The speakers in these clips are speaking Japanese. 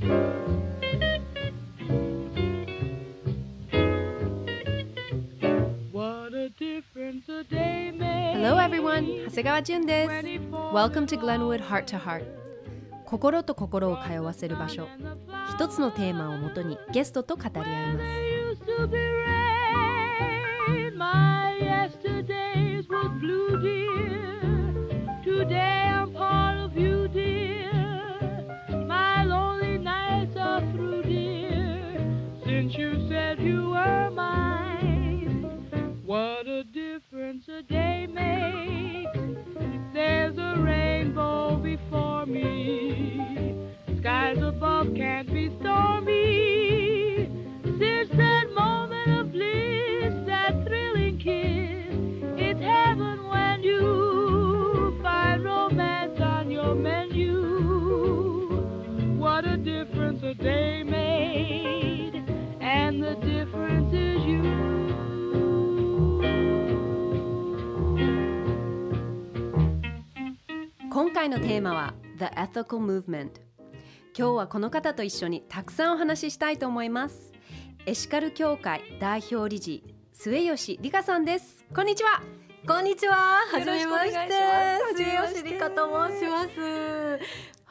Hello everyone! 長谷川淳です。Welcome to Glenwood Heart to Heart 心と心を通わせる場所一つのテーマをもとにゲストと語り合います回のテーマは The Ethical Movement 今日はこの方と一緒にたくさんお話ししたいと思います。エシカル協会代表理事末吉理香さんです。こんにちは。こんにちは。はじめまして。末吉理香と申します。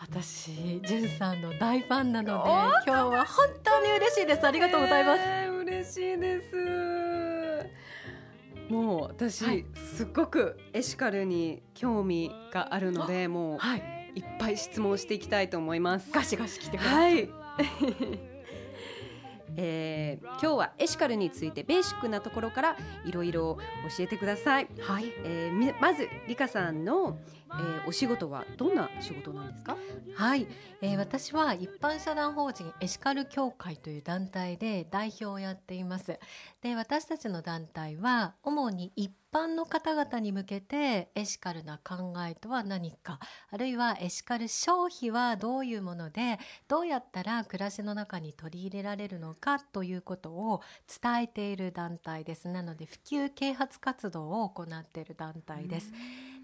私、じゅんさんの大ファンなので今日は本当に嬉しいです。ありがとうございます、えー、嬉しいですもう私、はい、すごくエシカルに興味があるのでもう、はい、いっぱい質問していきたいと思います。ガシガシ来てください、はいえー、今日はエシカルについてベーシックなところからいろいろ教えてください。はい、えー、まずリカさんの、えー、お仕事はどんな仕事なんですか？はい、えー、私は一般社団法人エシカル協会という団体で代表をやっています。で私たちの団体は主に一般の方々に向けてエシカルな考えとは何かあるいはエシカル消費はどういうものでどうやったら暮らしの中に取り入れられるのかということを伝えている団体ですなので普及啓発活動を行っている団体です。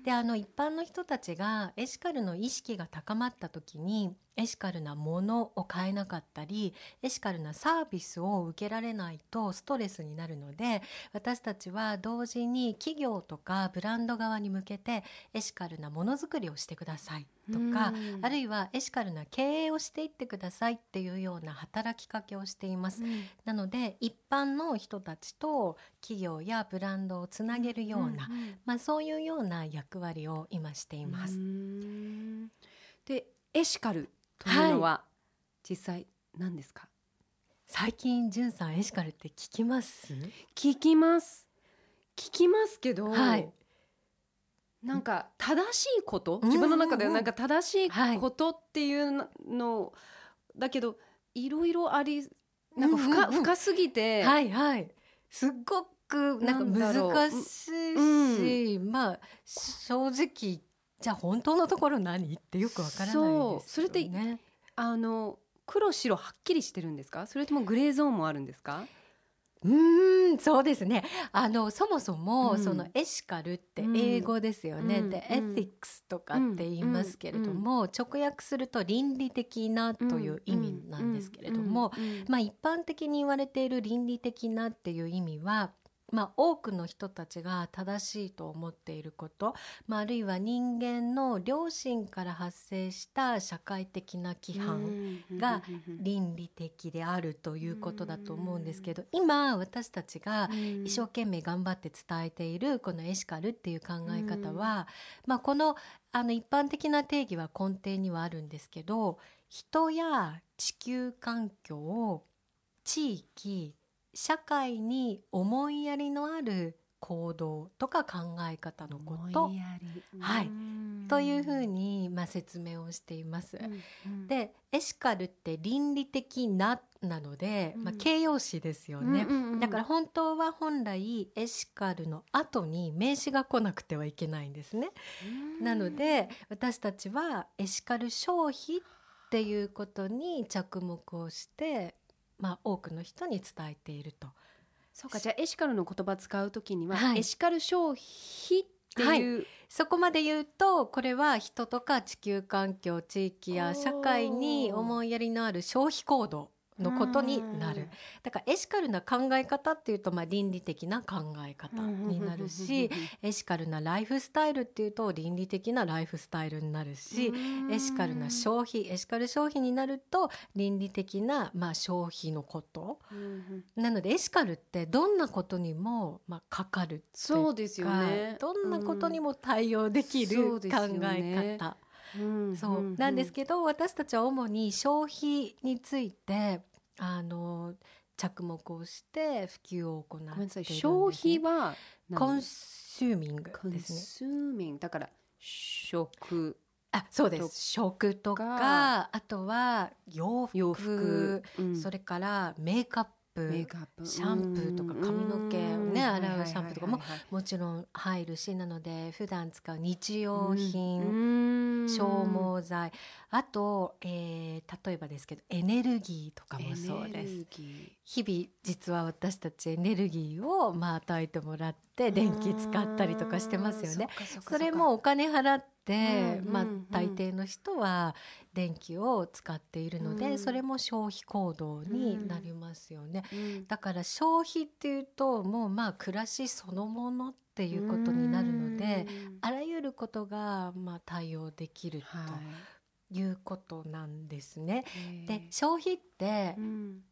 であの一般の人たちがエシカルの意識が高まった時にエシカルなものを買えなかったりエシカルなサービスを受けられないとストレスになるので私たちは同時に企業とかブランド側に向けてエシカルなものづくりをしてください。とかあるいはエシカルな経営をしていってくださいっていうような働きかけをしています。なので一般の人たちと企業やブランドをつなげるような、まあ、そういうような役割を今しています。でエシカルというのは実際何ですか、最近じゅんさんエシカルって聞きます？聞きます。聞きますけど、はい、なんか正しいこと？自分の中ではなんか正しいことっていうの、だけどいろいろありなんか深,、深すぎて。はいはい。すっごくなんか難しいし、うん、まあ正直じゃあ本当のところ何？ってよくわからないですよね。それってあの黒白はっきりしてるんですか？それともグレーゾーンもあるんですか？うんそうですね。あのそもそも、うん、そのエシカルって英語ですよね、うん、で、エティックスとかって言いますけれども、直訳すると倫理的なという意味なんですけれども、まあ一般的に言われている倫理的なっていう意味はまあ、多くの人たちが正しいと思っていること、まあ、あるいは人間の良心から発生した社会的な規範が倫理的であるということだと思うんですけど今私たちが一生懸命頑張って伝えているこのエシカルっていう考え方は、まあ、このあの一般的な定義は根底にはあるんですけど人や地球環境地域社会に思いやりのある行動とか考え方のこと、はい、というふうに、まあ、説明をしています。うんうん、でエシカルって倫理的ななので、まあ、形容詞ですよね、だから本当は本来エシカルの後に名詞が来なくてはいけないんですね。なので私たちはエシカル消費っていうことに着目をしてまあ、多くの人に伝えていると。そうかじゃあエシカルの言葉使う時には、はい、エシカル消費っっていう、はい、そこまで言うとこれは人とか地球環境地域や社会に思いやりのある消費行動のことになる。だからエシカルな考え方っていうとまあ倫理的な考え方になるしエシカルなライフスタイルっていうと倫理的なライフスタイルになるしエシカルな消費エシカル消費になると倫理的なまあ消費のこと。なのでエシカルってどんなことにもまあかかるそうですよね。どんなことにも対応できる考え方。そう。なんですけど私たちは主に消費についてあの着目をして普及を行ってね、消費はコンシューミングですね。コンシューミングだから食。あそうです。食とかあとは洋服。洋服、うん、それからメイクアップメイクアップ。シャンプーとか髪の毛をね洗うシャンプーとかももちろん入るしなので普段使う日用品消耗剤。あと、えー、例えばですけどエネルギーとかもそうです。日々実は私たちエネルギーをまあ与えてもらって電気使ったりとかしてますよね。それもお金払って、まあ、大抵の人は電気を使っているので、それも消費行動になりますよね、だから消費っていうともうまあ暮らしそのものっていうことになるので、あらゆることがまあ対応できると。いうことなんですね。で消費って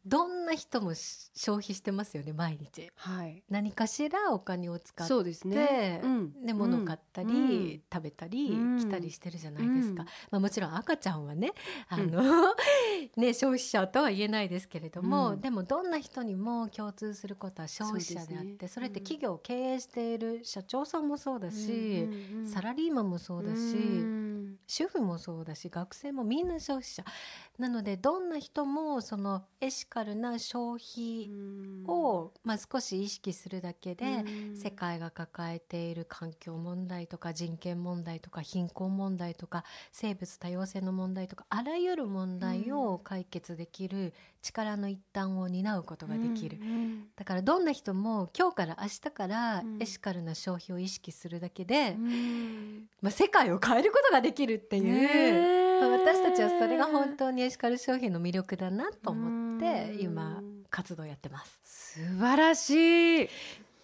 どんな人も消費してますよね毎日、はい、何かしらお金を使ってそうですね、うん、で物買ったり、うん、食べたり、うん、来たりしてるじゃないですか、まあ、もちろん赤ちゃんはねあの、ね消費者とは言えないですけれども、でもどんな人にも共通することは消費者であってそ、ね,、れって企業を経営している社長さんもそうだし、サラリーマンもそうだし、主婦もそうだし学生もみんな消費者。なのでどんな人もそのエシカルな消費を、まあ、少し意識するだけで世界が抱えている環境問題とか人権問題とか貧困問題とか生物多様性の問題とかあらゆる問題を解決できる力の一端を担うことができる、だからどんな人も今日から明日からエシカルな消費を意識するだけで、まあ、世界を変えることができるっていう。私たちはそれが本当にエシカル商品の魅力だなと思って今活動やってます。素晴らしい。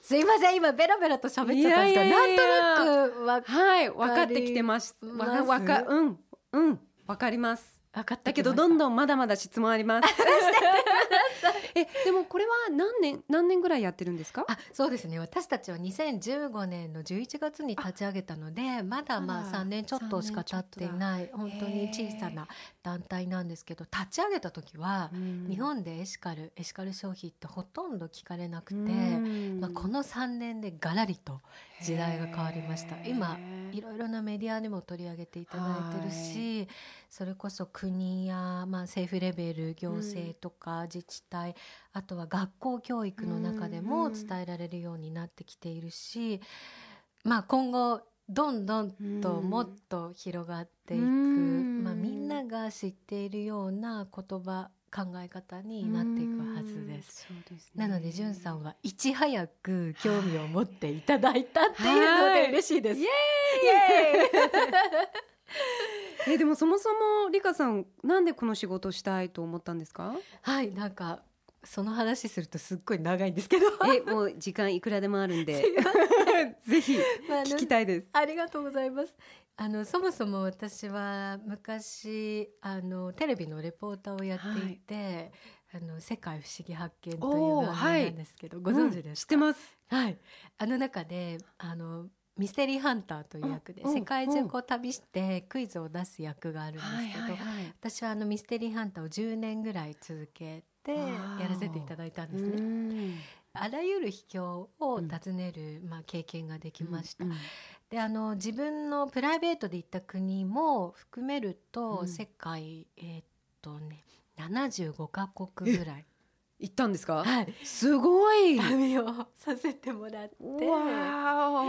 すいません。今ベラベラと喋っちゃったんですがなんとなくわはい。分かってきてます。わわかうん。うん。わかります分かった。けどどんどんまだまだ質問あります えでもこれは何年何年ぐらいやってるんですか？あそうですね。私たちは2015年の11月に立ち上げたのでまだまあ3年ちょっとしか経っていない本当に小さな団体なんですけど立ち上げた時は日本でエシカルエシカル消費ってほとんど聞かれなくて、まあ、この3年でガラリと時代が変わりました。今いろいろなメディアにも取り上げていただいてるしそれこそ国や、まあ、政府レベル行政とか自治体、あとは学校教育の中でも伝えられるようになってきているし、まあ、今後どんどんともっと広がっていく、まあ、みんなが知っているような言葉考え方になっていくはずです。ですね、なので、じゅんさんはいち早く興味を持っていただいたっていうので嬉しいです。イエーイ！えでもそもそもリカさんなんでこの仕事したいと思ったんですか？はいなんかその話するとすっごい長いんですけど。えもう時間いくらでもあるんで。ぜひ聞きたいです、まあ、ありがとうございます。あのそもそも私は昔あのテレビのレポーターをやっていて、はい、あの世界不思議発見という番組なんですけど、はい、ご存知ですか、うん、知ってます。はい。あの中であのミステリーハンターという役で世界中こう旅してクイズを出す役があるんですけど、私はあのミステリーハンターを10年ぐらい続けてやらせていただいたんですね。あらゆる秘境を訪ねる、まあ、経験ができました。であの自分のプライベートで行った国も含めると、世界えー、っとね75カ国ぐらい。行ったんですか？はい、すごい。旅をさせてもらって。わ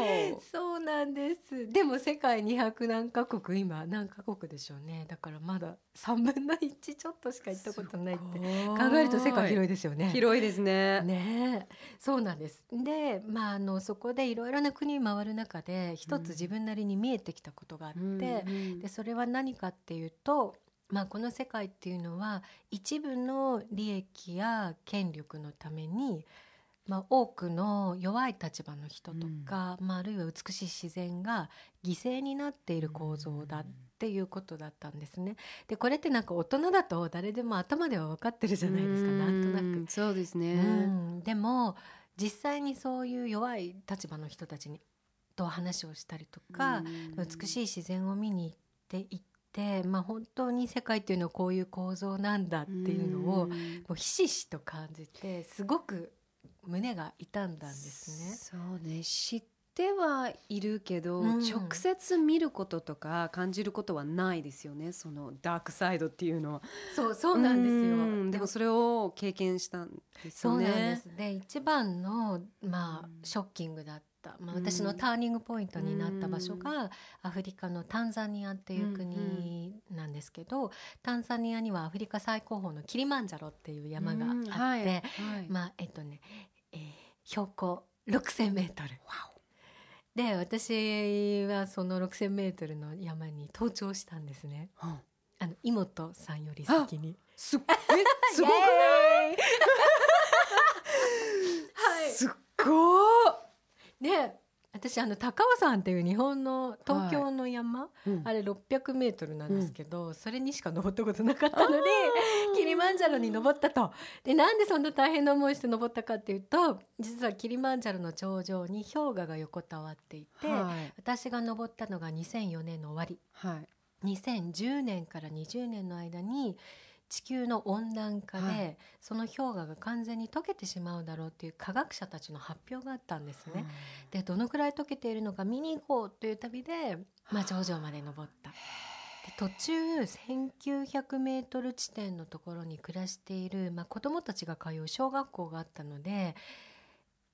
そうなんです。でも世界200何カ国今何カ国でしょうね。だからまだ3分の1ちょっとしか行ったことないって。考えると世界広いですよね。広いですね。ね。そうなんです。でまああのそこでいろいろな国回る中で一つ自分なりに見えてきたことがあって、うん、でそれは何かっていうとまあ、この世界っていうのは一部の利益や権力のためにまあ、多くの弱い立場の人とか、うん、まあ、あるいは美しい自然が犠牲になっている構造だっていうことだったんですね。でこれってなんか大人だと誰でも頭では分かってるじゃないですか、ん、なんとなく。そうですね、うん、でも実際にそういう弱い立場の人たちにと話をしたりとか、美しい自然を見に行って行って、まあ、本当に世界っていうのはこういう構造なんだっていうのをもうひしひしと感じてすごく胸が痛んだんですね。そうね知ってはいるけど、うん、直接見ることとか感じることはないですよねそのダークサイドっていうのは。そうそうなんですよ。でもそれを経験したんですよね。そうなんですで一番のまあショッキングだった、まあ、私のターニングポイントになった場所がアフリカのタンザニアっていう国なんですけど、タンザニアにはアフリカ最高峰のキリマンジャロっていう山があって、はい。はい、まあえっとねえー、標高6,000メートル。で私はその6,000メートルの山に登頂したんですね。うん、あの妹さんより先に。すえ すごくない？はい。すっごね私あの高尾山っていう日本の東京の山、はい。うん、あれ600メートルなんですけど、うん、それにしか登ったことなかったのでキリマンジャロに登ったと。でなんでそんな大変な思いして登ったかっていうと実はキリマンジャロの頂上に氷河が横たわっていて、はい、私が登ったのが2004年の終わり、はい、2010年から20年の間に地球の温暖化で、はい、その氷河が完全に溶けてしまうだろうっていう科学者たちの発表があったんですね。でどのくらい溶けているのか見に行こうという旅で、まあ、頂上まで登った。で途中1900メートル地点のところに暮らしている、まあ、子どもたちが通う小学校があったので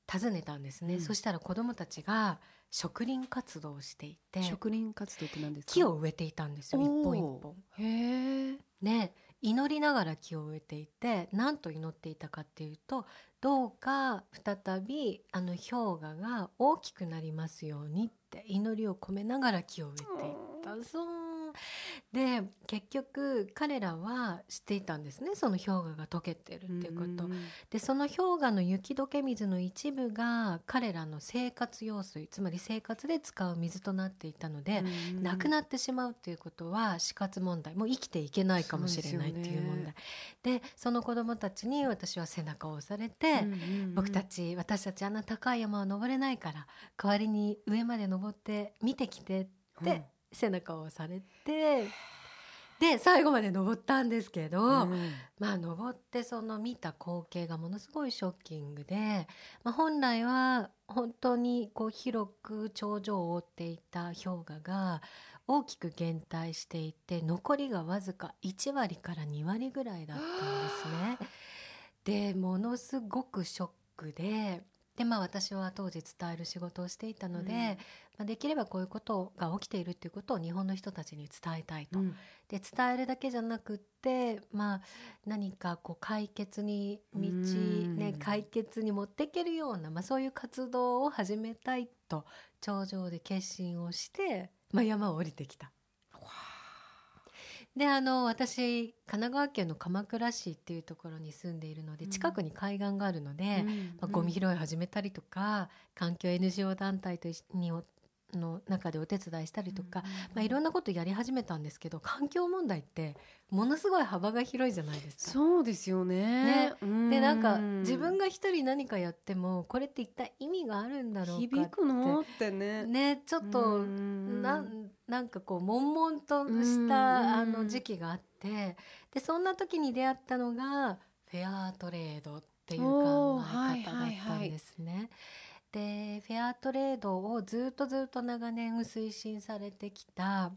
訪ねたんですね、うん、そしたら子どもたちが植林活動をしていて植林活動って何ですか？木を植えていたんですよ。一本一本。へね祈りながら木を植えていて何と祈っていたかっていうとどうか再びあの氷河が大きくなりますようにって祈りを込めながら木を植えていった。そうで結局彼らは知っていたんですね。その氷河が溶けてるっていうこと。でその氷河の雪解け水の一部が彼らの生活用水つまり生活で使う水となっていたのでなくなってしまうっていうことは死活問題。もう生きていけないかもしれないっていう問題。で、ね、その子どもたちに私は背中を押されて、僕たち私たちあんな高い山は登れないから代わりに上まで登って見てきてって、背中を押されてで最後まで登ったんですけど、うん、まあ登ってその見た光景がものすごいショッキングで、まあ、本来は本当にこう広く頂上を覆っていた氷河が大きく減退していて残りがわずか1割から2割ぐらいだったんですね。でものすごくショックででまあ私は当時伝える仕事をしていたので、うん、まあ、できればこういうことが起きているっていうことを日本の人たちに伝えたいと。うん、で伝えるだけじゃなくってまあ何かこう解決に道、ね、解決に持っていけるような、まあ、そういう活動を始めたいと頂上で決心をして、まあ、山を降りてきた。であの私神奈川県の鎌倉市っていうところに住んでいるので、近くに海岸があるので、うん、まあ、ゴミ拾い始めたりとか環境 NGO 団体とにの中でお手伝いしたりとか、まあ、いろんなことやり始めたんですけど環境問題ってものすごい幅が広いじゃないですか。そうですよね。ねでなんか自分が一人何かやってもこれって一体意味があるんだろうか響くのってね。ねちょっとなんなんかこう悶々としたあの時期があってでそんな時に出会ったのがフェアトレードっていう考え方だったんですね。はいはいはいでフェアトレードをずっとずっと長年推進されてきた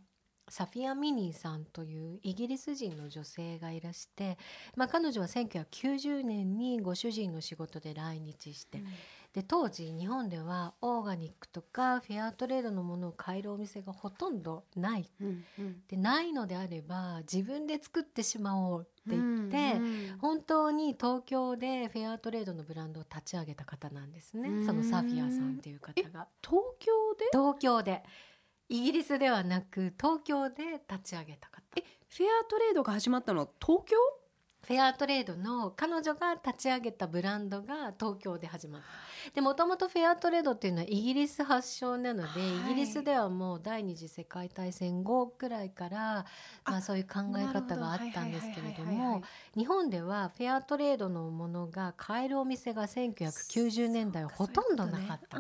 サフィア・ミニーさんというイギリス人の女性がいらして、まあ、彼女は1990年にご主人の仕事で来日して、うん、で当時日本ではオーガニックとかフェアトレードのものを買えるお店がほとんどない、うんうん、でないのであれば自分で作ってしまおうって言って、本当に東京でフェアトレードのブランドを立ち上げた方なんですね、そのサフィアさんっていう方が。東京で？東京で。イギリスではなく東京で立ち上げた方。えフェアトレードが始まったのは東京？フェアトレードの彼女が立ち上げたブランドが東京で始まった。でもともとフェアトレードっていうのはイギリス発祥なので、はい、イギリスではもう第二次世界大戦後くらいからまあ、そういう考え方があったんですけれども日本ではフェアトレードのものが買えるお店が1990年代はほとんどなかった。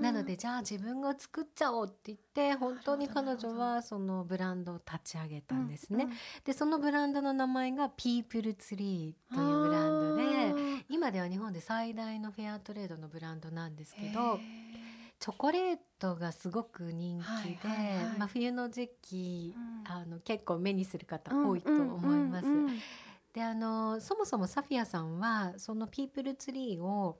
なのでじゃあ自分が作っちゃおうって言って本当に彼女はそのブランドを立ち上げたんですね。うんうん、でそのブランドの名前がピープルツリーというブランドで今では日本で最大のフェアトレードのブランドなんですけど。チョコレートがすごく人気で、はいはいはい、まあ、冬の時期、うん、あの結構目にする方多いと思います。であのそもそもサフィアさんはそのピープルツリーを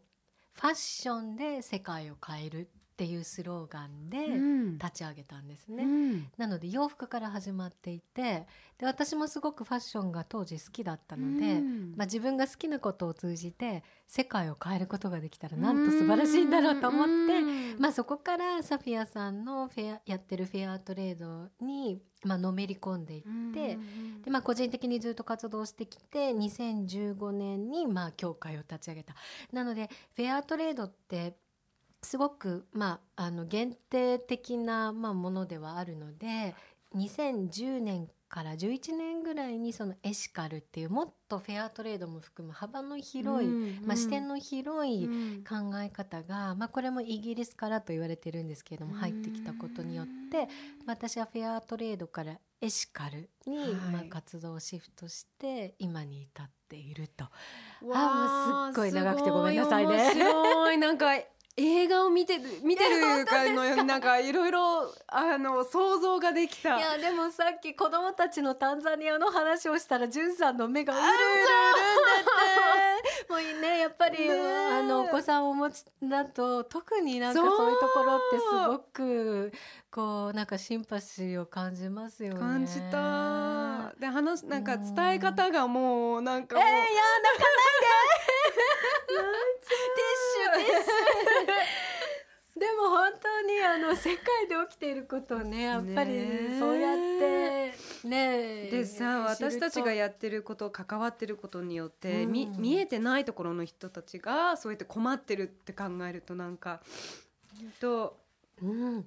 ファッションで世界を変えるっていうスローガンで立ち上げたんですね、うん、なので洋服から始まっていてで私もすごくファッションが当時好きだったので、うん、まあ、自分が好きなことを通じて世界を変えることができたらなんと素晴らしいんだろうと思って、うん、まあ、そこからサフィアさんのフェアやってるフェアトレードに、まあのめり込んでいって、でまあ、個人的にずっと活動してきて2015年にまあ協会を立ち上げた。なのでフェアトレードってすごく、まあ、あの限定的な、まあ、ものではあるので2010年から11年ぐらいにそのエシカルっていうもっとフェアトレードも含む幅の広い、うんまあ、視点の広い考え方が、うん、まあ、これもイギリスからと言われてるんですけれども入ってきたことによって、私はフェアトレードからエシカルに、まあ、活動をシフトして今に至っていると。あもうすっごい長くてごめんなさいね。い。なんか映画を見てる見てるかのようになんかいろいろあの想像ができた。いやでもさっき子供たちのタンザニアの話をしたらじゅんさんの目がうるうるうるんだって。もうねやっぱり、あのお子さんをお持ちだと特になんかそういうところってすごくこうなんかシンパシーを感じますよね。感じた。で話なんか伝え方がもうなんかもう、えー、いや泣かないで。ティッシュティッシュでも本当にあの世界で起きていることをねやっぱりそうやってねでさ私たちがやってること関わってることによって、うん、見見えてないところの人たちがそうやって困ってるって考えるとなんかと、うん、なん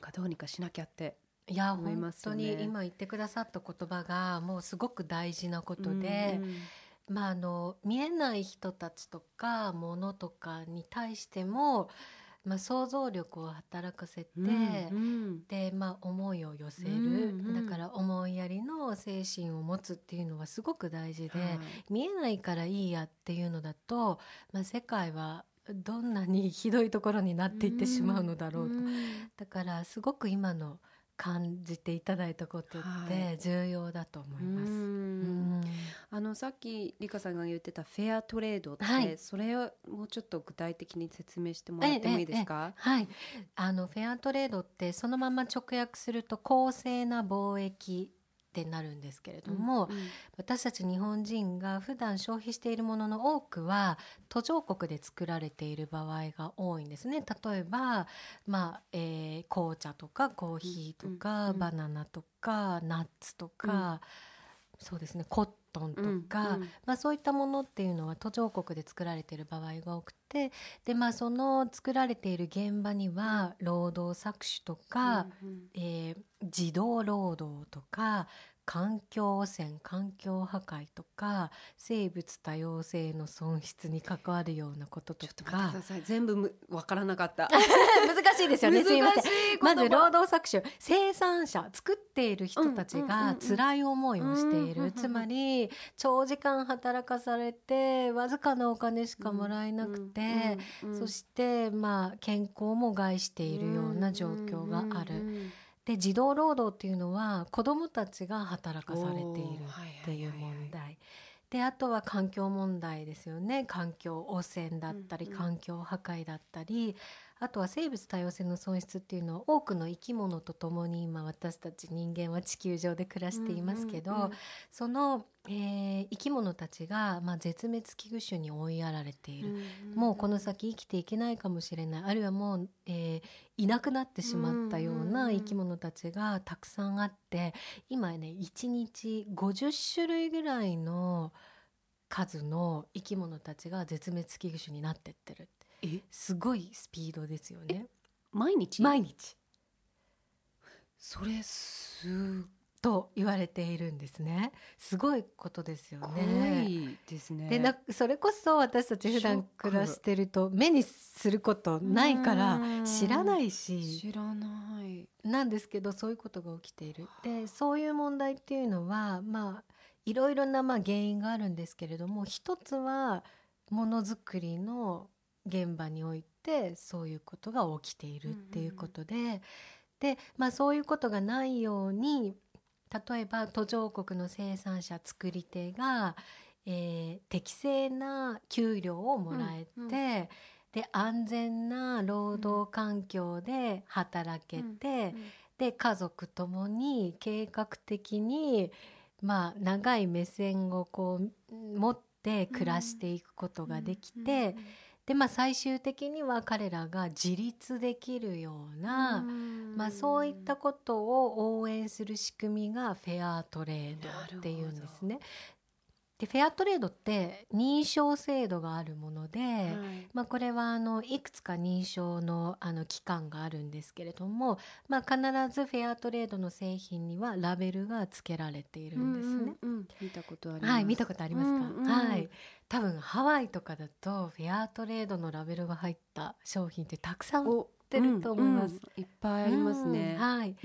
かどうにかしなきゃっていや、ね、本当に今言ってくださった言葉がもうすごく大事なことで、うんうんまあ、あの見えない人たちとかものとかに対しても、まあ、想像力を働かせて、うんうん、で、まあ、思いを寄せる、うんうん、だから思いやりの精神を持つっていうのはすごく大事で、はい、見えないからいいやっていうのだと、まあ、世界はどんなにひどいところになっていってしまうのだろうと、うんうん、だからすごく今の感じていただいたことって重要だと思います。はい、あのさっき理香さんが言ってたフェアトレードって、はい、それをもうちょっと具体的に説明してもらってもいいですか？はい、あのフェアトレードってそのまま直訳すると公正な貿易ってなるんですけれども、うんうん、私たち日本人が普段消費しているものの多くは途上国で作られている場合が多いんですね。例えば、まあえー、紅茶とかコーヒーとか、うんうん、バナナとかナッツとか、うん、そうですね。コットンとか、うんうん、まあ、そういったものっていうのは途上国で作られている場合が多くてで、まあ、その作られている現場には労働搾取とか、うんうん、えー、児童労働とか環境汚染環境破壊とか生物多様性の損失に関わるようなこととか。全部わからなかった。難しいですよね。すいません。まず労働搾取。生産者作っている人たちが辛い思いをしている、つまり長時間働かされてわずかなお金しかもらえなくて、そしてまあ健康も害しているような状況がある。で児童労働っていうのは子どもたちが働かされているっていう問題。であとは環境問題ですよね。環境汚染だったり環境破壊だったり、あとは生物多様性の損失っていうのは多くの生き物と共に今私たち人間は地球上で暮らしていますけど、うんうんうん、その、えー、生き物たちが、まあ、絶滅危惧種に追いやられている、うんうんうん、もうこの先生きていけないかもしれない。あるいはもう、えー、いなくなってしまったような生き物たちがたくさんあって今ね1日50種類ぐらいの数の生き物たちが絶滅危惧種になってってるすごいスピードですよね。毎日？毎日。それすと言われているんですね。すごいことですよね。ですね。でなそれこそ私たち普段暮らしてると目にすることないから知らないし。知らない。なんですけどそういうことが起きている。でそういう問題っていうのはまあいろいろなまあ原因があるんですけれども一つはものづくりの現場においてそういうことが起きているっていうことで、うんうん、で、まあ、そういうことがないように例えば途上国の生産者作り手が、えー、適正な給料をもらえて、うんうん、で安全な労働環境で働けて、うんうん、で家族ともに計画的に、まあ、長い目線をこう持って暮らしていくことができて。うんうんうんでまあ最終的には彼らが自立できるようなまあ、そういったことを応援する仕組みがフェアトレードっていうんですね。でフェアトレードって認証制度があるもので、はい、まあ、これはあのいくつか認証のあの機関があるんですけれども、まあ、必ずフェアトレードの製品にはラベルが付けられているんですね。うんうんうん、見たことあります。はい、見たことありますか？うんうん、はい。多分ハワイとかだとフェアトレードのラベルが入った商品ってたくさんってると思います、うんうん、いっぱいありますね、うん、はい、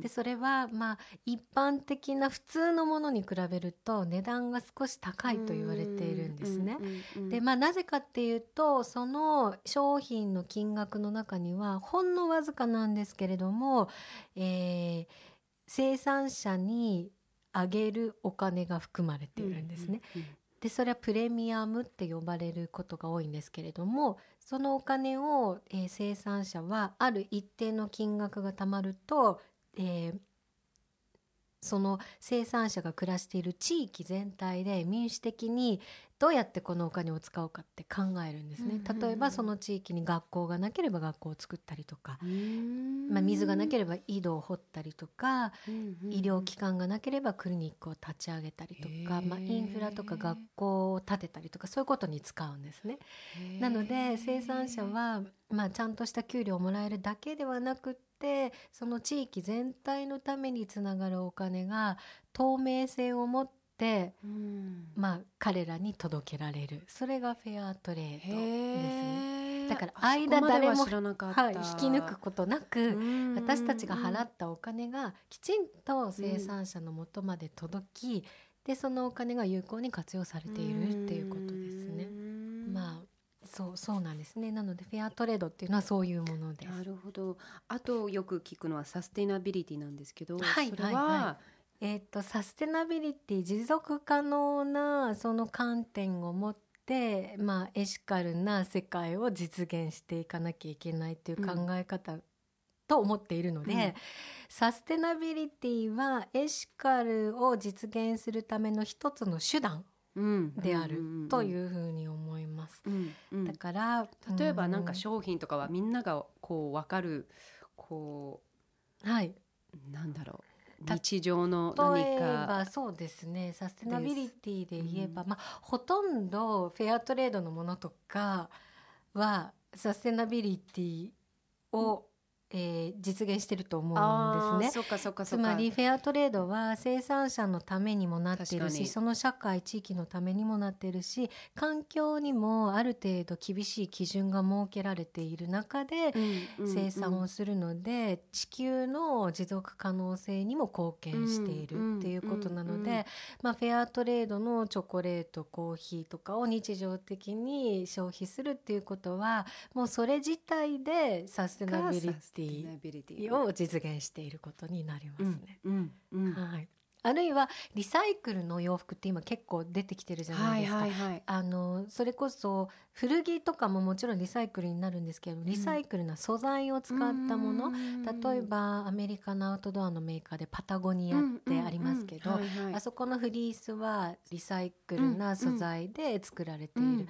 でそれはまあ一般的な普通のものに比べると値段が少し高いと言われているんですね、でまあなぜかっていうとその商品の金額の中にはほんのわずかなんですけれども、えー、生産者にあげるお金が含まれているんですね。でそれはプレミアムって呼ばれることが多いんですけれどもそのお金を、えー、生産者はある一定の金額が貯まると、えー、その生産者が暮らしている地域全体で民主的にどうやってこのお金を使うかって考えるんですね、例えばその地域に学校がなければ学校を作ったりとか、まあ、水がなければ井戸を掘ったりとか、医療機関がなければクリニックを立ち上げたりとか、まあ、インフラとか学校を建てたりとかそういうことに使うんですね。なので生産者は、まあ、ちゃんとした給料をもらえるだけではなくってその地域全体のためにつながるお金が透明性を持って、うん、まあ彼らに届けられる。それがフェアトレードですね。だから間誰も、はい、引き抜くことなく私たちが払ったお金がきちんと生産者のもとまで届き、でそのお金が有効に活用されているっていうことそうそうなんですね。なのでフェアトレードっていうのはそういうものです。なるほど。あとよく聞くのはサステナビリティなんですけど、はい、それは、はいはい。えーと、サステナビリティ持続可能なその観点を持って、まあ、エシカルな世界を実現していかなきゃいけないという考え方、と思っているので、うん、サステナビリティはエシカルを実現するための一つの手段であるというふうに思います。だから例えばなんか商品とかはみんながこう分かるこう、はい、なんだろう。日常の何か。そうですね。サステナビリティで言えば、うん、まあ、ほとんどフェアトレードのものとかはサステナビリティをえー、実現してると思うんですね。つまりフェアトレードは生産者のためにもなっているしその社会地域のためにもなっているし環境にもある程度厳しい基準が設けられている中で生産をするので、地球の持続可能性にも貢献しているっていうことなので、まあ、フェアトレードのチョコレートコーヒーとかを日常的に消費するっていうことはもうそれ自体でサステナビリティティを実現していることになりますね。はい。あるいはリサイクルの洋服って今結構出てきてるじゃないですか。はいはいはい、あのそれこそ古着とかももちろんリサイクルになるんですけどリサイクルな素材を使ったもの、うん、例えばアメリカのアウトドアのメーカーでパタゴニアってありますけどあそこのフリースはリサイクルな素材で作られている。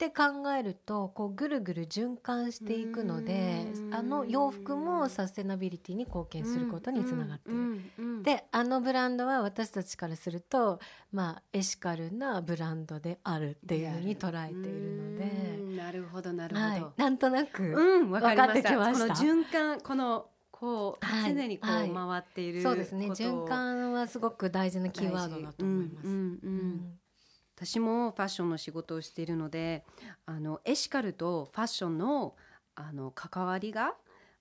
うんうんって考えるとこうぐるぐる循環していくのであの洋服もサステナビリティに貢献することにつながっている。であのブランドは私たちからすると、まあ、エシカルなブランドであるっていうふうに捉えているので。なるほどなるほど、はい、なんとなく分かってきました。この循環このこう、はい、常にこう回っている、そうですね。循環はすごく大事なキーワードだと思います。うんうん。うん私もファッションの仕事をしているのであのエシカルとファッションのあの関わりが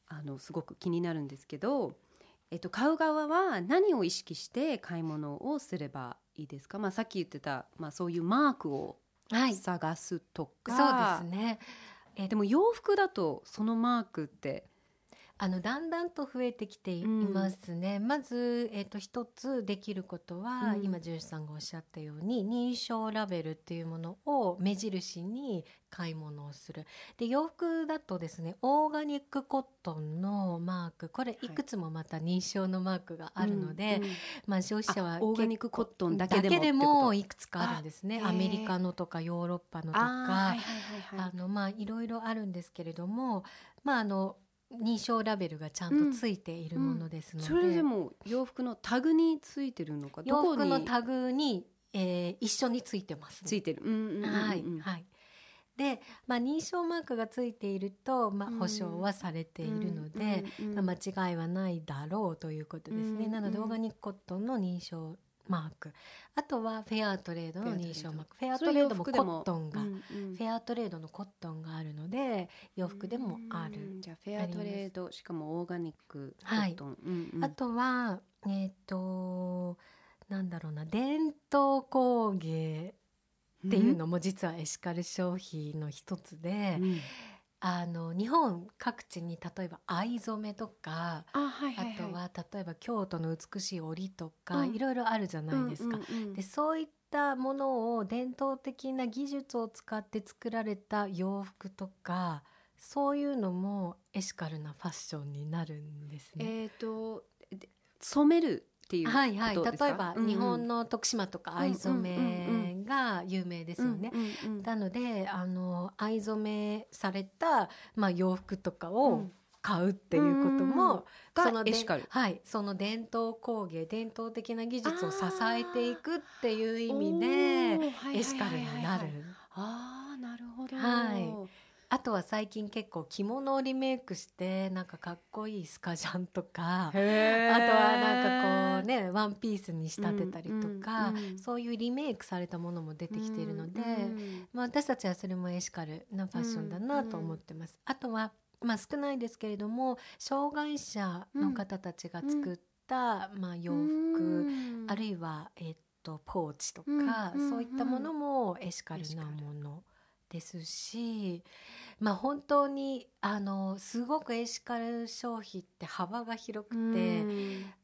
あのすごく気になるんですけど、えっと、買う側は何を意識して買い物をすればいいですか、まあ、さっき言ってた、まあ、そういうマークを探すとか、はい、そうですね。えでも洋服だとそのマークってあのだんだんと増えてきていますね。うん、まず、えーと、一つできることは、うん、今ジュースさんがおっしゃったように認証ラベルっていうものを目印に買い物をする。で洋服だとですねオーガニックコットンのマークこれいくつもまた認証のマークがあるので、はいまあ、消費者はオーガニックコットンだけでもいくつかあるんですね。アメリカのとかヨーロッパのとか。あのまあいろいろあるんですけれどもまああの認証ラベルがちゃんとついているものですので、うん。うん、それでも洋服のタグについてるのか。洋服のタグに、えー、一緒についてます、ね、ついてる、はいはい。で、まあ、認証マークがついていると、まあ、保証はされているので、まあ、間違いはないだろうということですね、なのでオーガニックコットンの認証マーク。あとはフェアトレードの認証マーク。フェアトレードもコットンが、うんうん、フェアトレードのコットンがあるので洋服でもある、じゃあフェアトレードしかもオーガニックコットン、はい。うんうん、あとはえっ、ー、となんだろうな伝統工芸っていうのも実はエシカル消費の一つで、うん、あの日本各地に例えば藍染めとかあはいはいはい、あとは例えば京都の美しい織とか、うん、いろいろあるじゃないですか。うんうんうん、でそういったものを伝統的な技術を使って作られた洋服とかそういうのもエシカルなファッションになるんですね。えーと染めるっていうはいはい、例えば、日本の徳島とか藍染めが有名ですよね。なのであの藍染めされた、まあ、洋服とかを買うっていうことも、そのエシカル、はい、その伝統工芸伝統的な技術を支えていくっていう意味でエシカルになる。あなるほど、はいあとは最近結構着物をリメイクしてなんかかっこいいスカジャンとかあとはなんかこうねワンピースに仕立てたりとか、うんうんうん、そういうリメイクされたものも出てきているので、うんうん、まあ、私たちはそれもエシカルなファッションだなと思ってます。あとはまあ、少ないですけれども障害者の方たちが作った、まあ、洋服、あるいは、えー、っとポーチとか、そういったものもエシカルなものですし、まあ、本当にあのすごくエシカル消費って幅が広くて、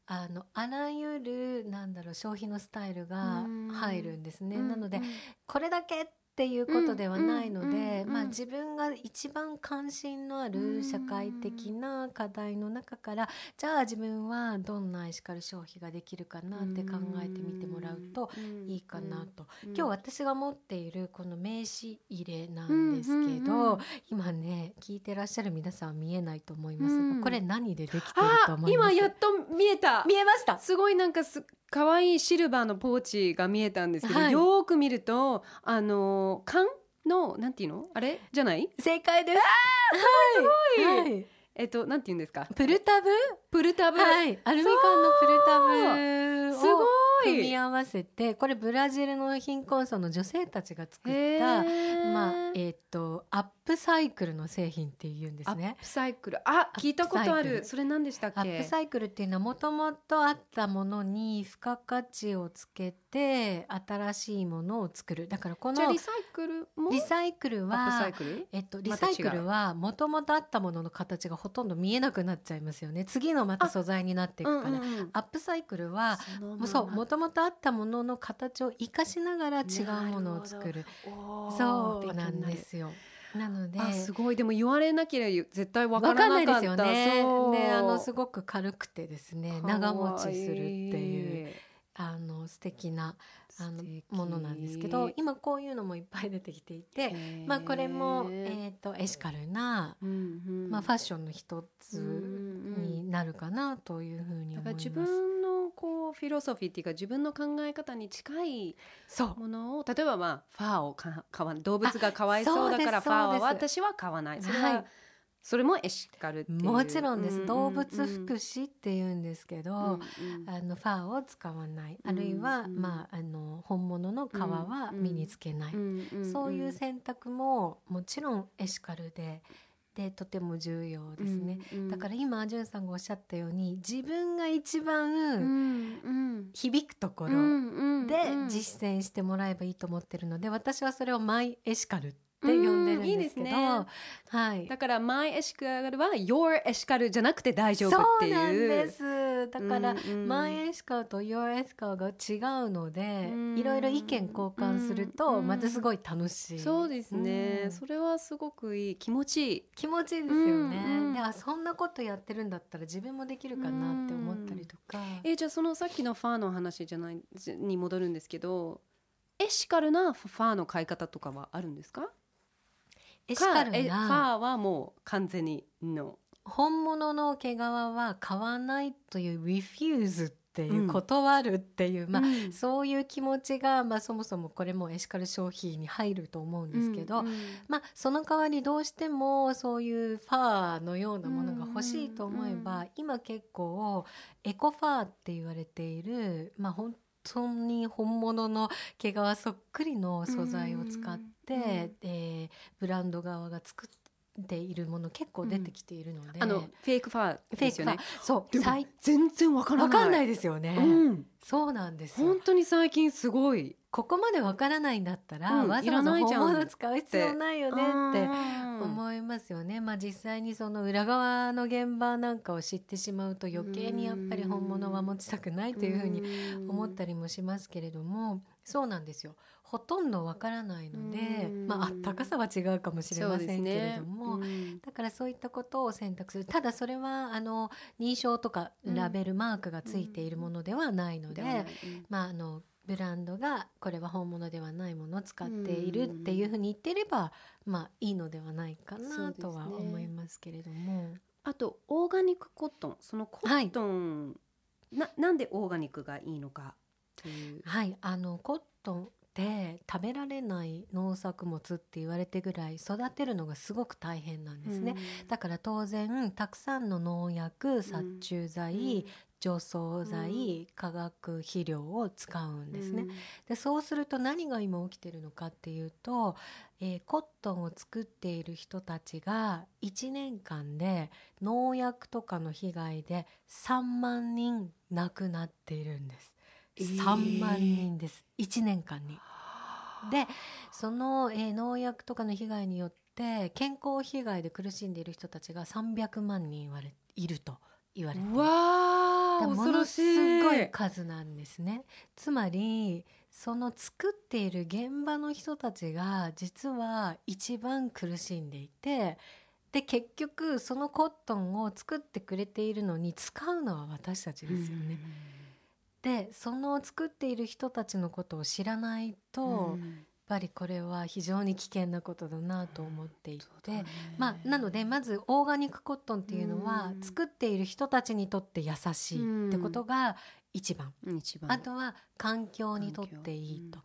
あのあらゆるなんだろう消費のスタイルが入るんですね。なのでこれだけっていうことではないので、まあ、自分が一番関心のある社会的な課題の中からじゃあ自分はどんなエシカル消費ができるかなって考えてみてもらうといいかなと。今日私が持っているこの名刺入れなんですけど今ね聞いてらっしゃる皆さんは見えないと思いますがこれ何でできてると思います？今やっと見えた。見えました。すごいなんかす可愛いシルバーのポーチが見えたんですけど、はい、よく見るとあの缶のなんていうの？あれ？じゃない？正解です。すごい。すごい、はい、えっとなんていうんですか？プルタブ？プルタブ。はい。アルミ缶のプルタブ。すごい組み合わせてこれブラジルの貧困層の女性たちが作ったまあえっ、ー、とアップサイクルの製品っていうんですね。アップサイクル。あ聞いたことある。それ何でしたっけ？アップサイクルっていうのはもともとあったものに付加価値をつけてて新しいものを作る。だからこのリサイクルも？リサイクルはル？えっと、リサイクルはもともとあったものの形がほとんど見えなくなっちゃいますよね。次のまた素材になっていくから、うんうんうん、アップサイクルはそうもともとあったものの形を生かしながら違うものを作る。そうなんですよ。なのですごい。でも言われなければ絶対わからないですよね。であのすごく軽くてですね長持ちするっていうあの素敵なあのものなんですけど今こういうのもいっぱい出てきていて、まあ、これも、えーと、エシカルな、うんうん、まあ、ファッションの一つになるかなというふうに思います。自分のこうフィロソフィーっていうか自分の考え方に近いものを例えば、まあ、ファーを買わ動物がかわいそうだからファーは私は買わない。それは、はいそれもエシカルもちろんです、うんうんうん、動物福祉って言うんですけど、うんうん、あのファーを使わない、あるいは、うん。うん、まあ、あの本物の皮は身につけない、うんうん、そういう選択ももちろんエシカルで。でとても重要ですね、うんうん、だから今じゅんさんがおっしゃったように自分が一番響くところで実践してもらえばいいと思ってるので私はそれをマイエシカルって呼んですけど、ね、はい、だからマイエシカルは Your エシカルじゃなくて大丈夫っていう。そうなんです。だから、うんうん、マイエシカルと Your エシカルが違うので、うん、いろいろ意見交換するとまたすごい楽しい、そうですね、うん、それはすごくいい気持ちいい。気持ちいいですよね、うんうん、であそんなことやってるんだったら自分もできるかなって思ったりとか、えー、じゃあそのさっきのファーの話じゃないに戻るんですけどエシカルなファーの買い方とかはあるんですか？エシカルな。ファーはもう完全にの。本物の毛皮は買わないという refuse っていう断るっていう、うん、まあ、うん、そういう気持ちが、まあ、そもそもこれもエシカル消費に入ると思うんですけど、うんうん、まあ、その代わりどうしてもそういうファーのようなものが欲しいと思えば、うんうん、今結構エコファーって言われている、まあ、本当に本物の毛皮そっくりの素材を使って、うん、えー、ブランド側が作っているもの結構出てきているので、うん、あのフェイクファーですよね。そう全然わからない。わかんないですよね、うん、そうなんです本当に最近すごいここまでわからないんだったら、うん、わざわざ本物使う必要ないよねって思いますよね。まあ実際にその裏側の現場なんかを知ってしまうと余計にやっぱり本物は持ちたくないというふうに思ったりもしますけれどもそうなんですよ。ほとんどわからないので、まあ、あったかさは違うかもしれませんけれども、ね、だからそういったことを選択する。ただそれはあの認証とかラベル、マークがついているものではないので、まああのブランドがこれは本物ではないものを使っているっていうふうに言ってれば、まあいいのではないかなとは思いますけれども。ね、あとオーガニックコットンそのコットン、はい、ななんでオーガニックがいいのかという。はい。あのコットンで食べられない農作物って言われてぐらい育てるのがすごく大変なんですね、うん、だから当然たくさんの農薬殺虫剤、除草剤、化学肥料を使うんですね。でそうすると何が今起きてるのかっていうと、えー、コットンを作っている人たちが1年間で農薬とかの被害で3万人亡くなっているんです。3万人です。1年間に。でその、えー、農薬とかの被害によって健康被害で苦しんでいる人たちが300万人いると言われてわものすごい数なんですね。つまりその作っている現場の人たちが実は一番苦しんでいてで結局そのコットンを作ってくれているのに使うのは私たちですよね。でその作っている人たちのことを知らないと、ぱりこれは非常に危険なことだなと思っていて、ね、まあ、なのでまずオーガニックコットンっていうのは作っている人たちにとって優しいってことが一番,、番。あとは環境にとっていいと。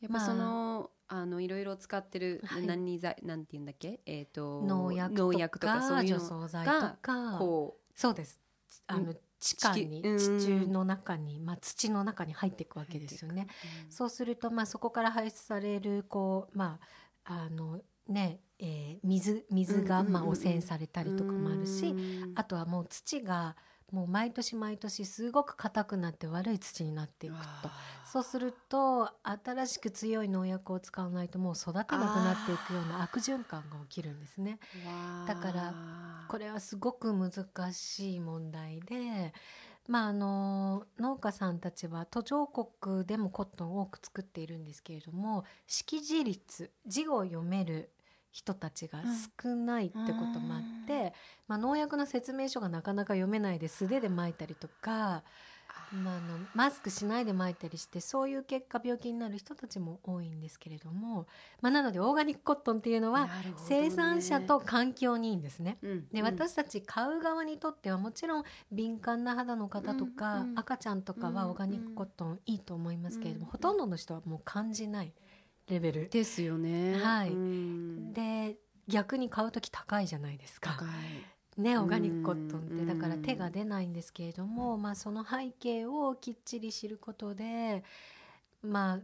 やっぱその、まあ、あのいろいろ使ってる、はい、何剤なんて言うんだっけ、えーと、農薬とかそういうのがこうそうです。あの、地下に地中の中に、まあ、土の中に入っていくわけですよね。そうすると、まあ、そこから排出されるこう、まああのねえー、水水が、まあ、汚染されたりとかもあるしあとはもう土がもう毎年毎年すごく硬くなって悪い土になっていくと。そうすると新しく強い農薬を使わないともう育てなくなっていくような悪循環が起きるんですね。だからこれはすごく難しい問題でまあ、あの農家さんたちは途上国でもコットンを多く作っているんですけれども識字率字を読める人たちが少ないってこともあって、うん、まあ、農薬の説明書がなかなか読めないで素手でまいたりとかまあ、あのマスクしないで撒いたりしてそういう結果病気になる人たちも多いんですけれども、まあ、なのでオーガニックコットンっていうのは生産者と環境にいいんですね。で私たち買う側にとってはもちろん敏感な肌の方とか、うん。うん、赤ちゃんとかはオーガニックコットンいいと思いますけれども、ほとんどの人はもう感じないレベル。ですよね。はい、で逆に買う時高いじゃないですか。高いね、オーガニックコットンってだから手が出ないんですけれども、まあ、その背景をきっちり知ることでまあ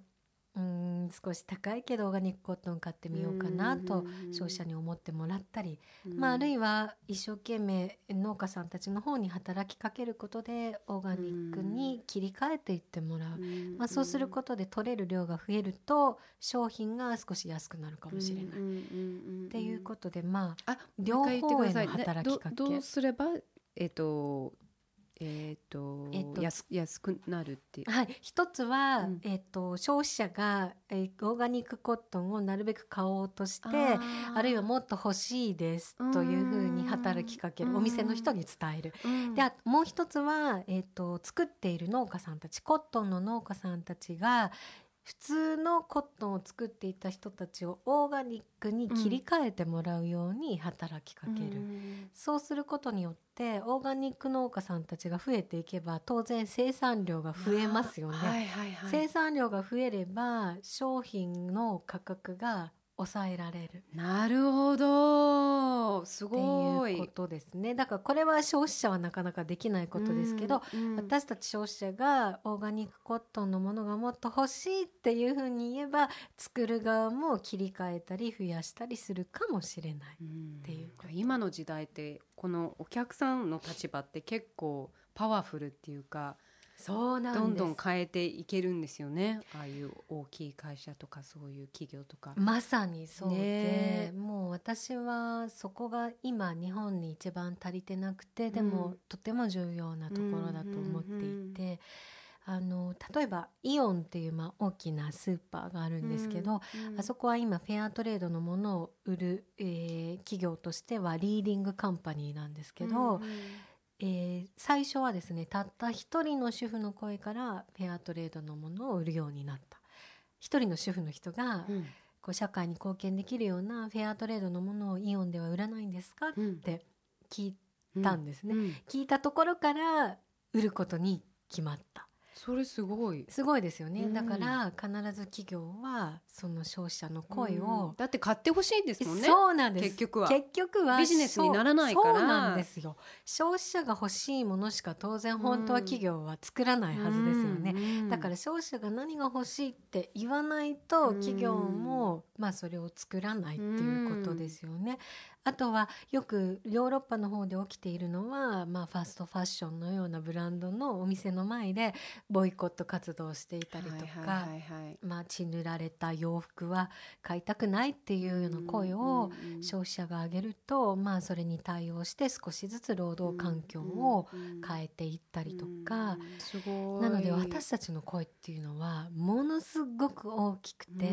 うん少し高いけどオーガニックコットン買ってみようかなと消費者に思ってもらったり、まあ、あるいは一生懸命農家さんたちの方に働きかけることでオーガニックに切り替えていってもらう、まあ、そうすることで取れる量が増えると商品が少し安くなるかもしれない。っていうことでまあ両方への働きかけ。どうすればえっ、ー、とえーとえーと、安安くなるっていう、はい、一つは、うん、えーと、消費者が、えー、オーガニックコットンをなるべく買おうとしてあるいはもっと欲しいですというふうに働きかけるお店の人に伝える。でもう一つは、えーと作っている農家さんたちコットンの農家さんたちが普通のコットンを作っていた人たちをオーガニックに切り替えてもらうように働きかける、うん、そうすることによってオーガニック農家さんたちが増えていけば当然生産量が増えますよね、はいはいはい、生産量が増えれば商品の価格が抑えられる。なるほどすごい。っていうことですね。だからこれは消費者はなかなかできないことですけど、うんうん、私たち消費者がオーガニックコットンのものがもっと欲しいっていうふうに言えば作る側も切り替えたり増やしたりするかもしれないっていう今の時代ってこのお客さんの立場って結構パワフルっていうか。そうなんどんどん変えていけるんですよね。ああいう大きい会社とかそういう企業とか。まさにそうで、ね、もう私はそこが今日本に一番足りてなくてでも、とても重要なところだと思っていて。あの例えばイオンっていう、まあ、大きなスーパーがあるんですけど、うんうん、あそこは今フェアトレードのものを売る、えー、企業としてはリーディングカンパニーなんですけど、うんうんえー、最初はですねたった一人の主婦の声からフェアトレードのものを売るようになった。一人の主婦の人が、うん、こう社会に貢献できるようなフェアトレードのものをイオンでは売らないんですか、うん、って聞いたんですね、うん、聞いたところから売ることに決まったそれすごい。すごいですよね、うん、だから必ず企業はその消費者の声を、うん、だって買ってほしいんですもんね。そうなんです。結局は。結局はビジネスにならないから。そうなんですよ。消費者が欲しいものしか当然本当は企業は作らないはずですよね、うん、だから消費者が何が欲しいって言わないと企業もまあそれを作らないっていうことですよね、あとはよくヨーロッパの方で起きているのは、まあ、ファストファッションのようなブランドのお店の前でボイコット活動をしていたりとか、まあ、血塗られた洋服は買いたくないっていうような声を消費者が上げると、まあ、それに対応して少しずつ労働環境を変えていったりとか、なので私たちの声っていうのはものすごく大きくて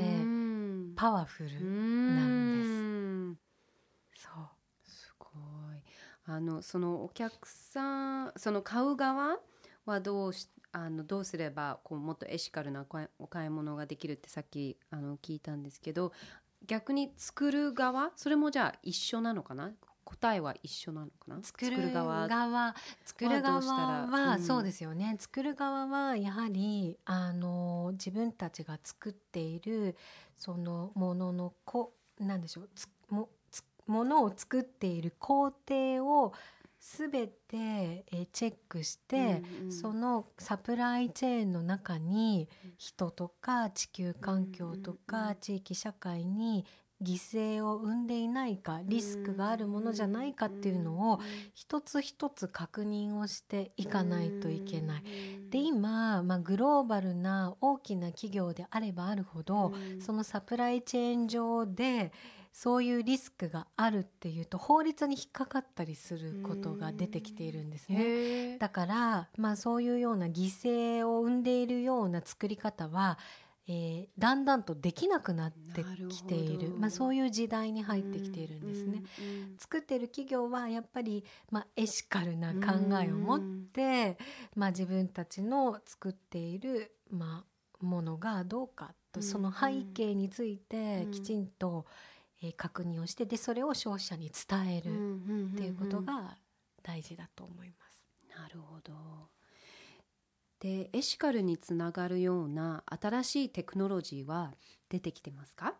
パワフルなんです。そう。すごい。あのそのお客さんその買う側はどうしあのどうすればこうもっとエシカルなお買い物ができるってさっきあの聞いたんですけど逆に作る側それもじゃあ一緒なのかな？答えは一緒なのかな？作る側。作る側は、うん、そうですよね。作る側はやはりあの自分たちが作っているそのもののこなんでしょうつもものを作っている工程を全てチェックして、うんうん、そのサプライチェーンの中に人とか地球環境とか地域社会に犠牲を生んでいないかリスクがあるものじゃないかっていうのを一つ一つ確認をしていかないといけない。で今、まあ、グローバルな大きな企業であればあるほどそのサプライチェーン上でそういうリスクがあるっていうと法律に引っかかったりすることが出てきているんですね。だから、まあ、そういうような犠牲を生んでいるような作り方はえー、だんだんとできなくなってきている。まあ、そういう時代に入ってきているんですね。作ってる企業はやっぱり、まあ、エシカルな考えを持って、まあ、自分たちの作っている、まあ、ものがどうかとその背景についてきちんと、えー、確認をしてでそれを消費者に伝えるっていうことが大事だと思います。なるほど。でエシカルにつながるような新しいテクノロジーは出てきてますか？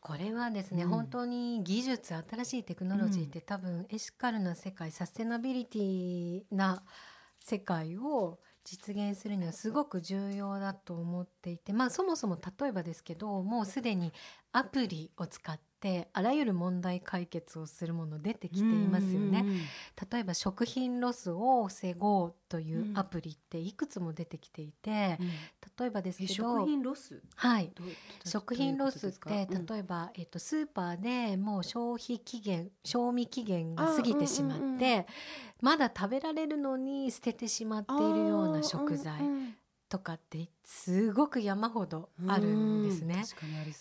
これはですね、うん、本当に技術新しいテクノロジーって、うん、多分エシカルな世界サステナビリティな世界を実現するにはすごく重要だと思っていてまあそもそも例えばですけどもうすでにアプリを使ってあらゆる問題解決をするもの出てきていますよね。例えば食品ロスを防ごうというアプリっていくつも出てきていて、うん、例えばですけど食品ロス？はい。食品ロスって例えば、えっと、スーパーでもう消費期限賞味期限が過ぎてしまって、まだ食べられるのに捨ててしまっているような食材とかってすごく山ほどあるんですね。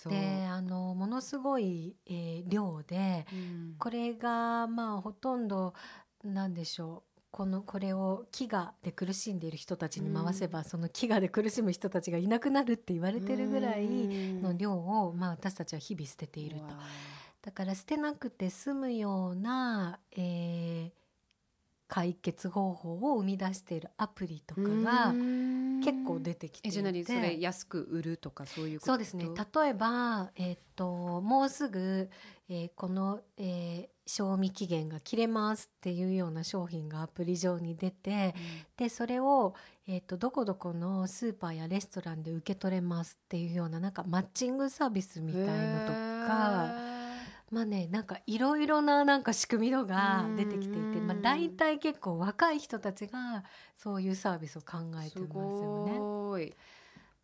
であのものすごい、えー、量で、これがまあほとんどなんでしょうこのこれを飢餓で苦しんでいる人たちに回せば、うん、その飢餓で苦しむ人たちがいなくなるって言われてるぐらいの量を、まあ、私たちは日々捨てていると。だから捨てなくて済むような、えー、解決方法を生み出しているアプリとかが結構出てきていて。えそれ安く売るとかそういうそうですね。例えば、えーと、もうすぐ、えー、この、えー、賞味期限が切れますっていうような商品がアプリ上に出て、うん、でそれを、えーと、どこどこのスーパーやレストランで受け取れますっていうようななんかマッチングサービスみたいなとか。まあねなんかいろいろななんか仕組みのが出てきていて、まあ、大体結構若い人たちがそういうサービスを考えてますよね。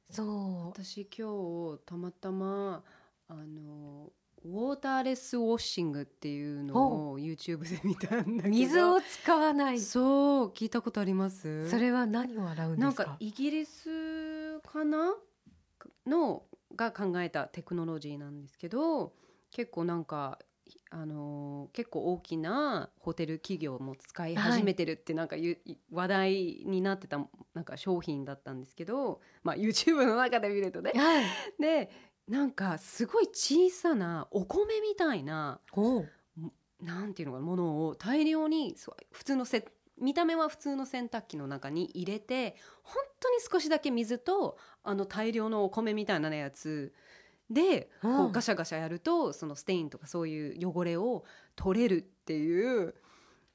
そう。私今日たまたまあのウォーターレスウォッシングっていうのを YouTube で見たんだけど。水を使わない。そう聞いたことあります？それは何を洗うんなんかイギリスかな？のが考えたテクノロジーなんですけど結構なんかあのー、結構大きなホテル企業も使い始めてるってなんか、はい、話題になってたなんか商品だったんですけど、まあ、YouTube の中で見るとね。はい、でなんかすごい小さなお米みたいななんていうのかなものを大量に普通のせ見た目は普通の洗濯機の中に入れて本当に少しだけ水とあの大量のお米みたいなやつでこうガシャガシャやるとそのステインとかそういう汚れを取れるっていう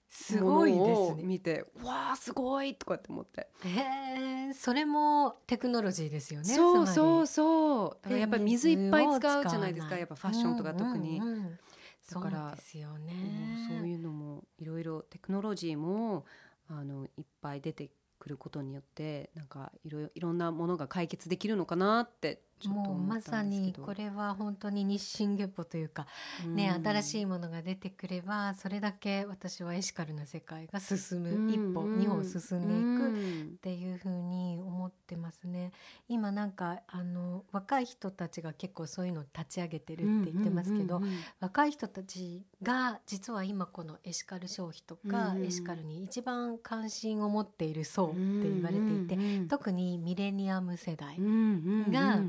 すごいですね。見てわあすごいとかって思って。へえそれもテクノロジーですよねそうそうそう。だからやっぱり水いっぱい使うじゃないですかやっぱファッションとか特に、うんうん。うん、だからですよね、うん、そういうのもいろいろテクノロジーもあのいっぱい出てくることによってなんかいろいろんなものが解決できるのかなってもうまさにこれは本当に日進月歩というか、ね、新しいものが出てくればそれだけ私はエシカルな世界が進む、一歩二歩進んでいくっていうふうに思ってますね。今なんかあの若い人たちが結構そういうのを立ち上げてるって言ってますけど、若い人たちが実は今このエシカル消費とか、エシカルに一番関心を持っている層って言われていて、特にミレニアム世代が、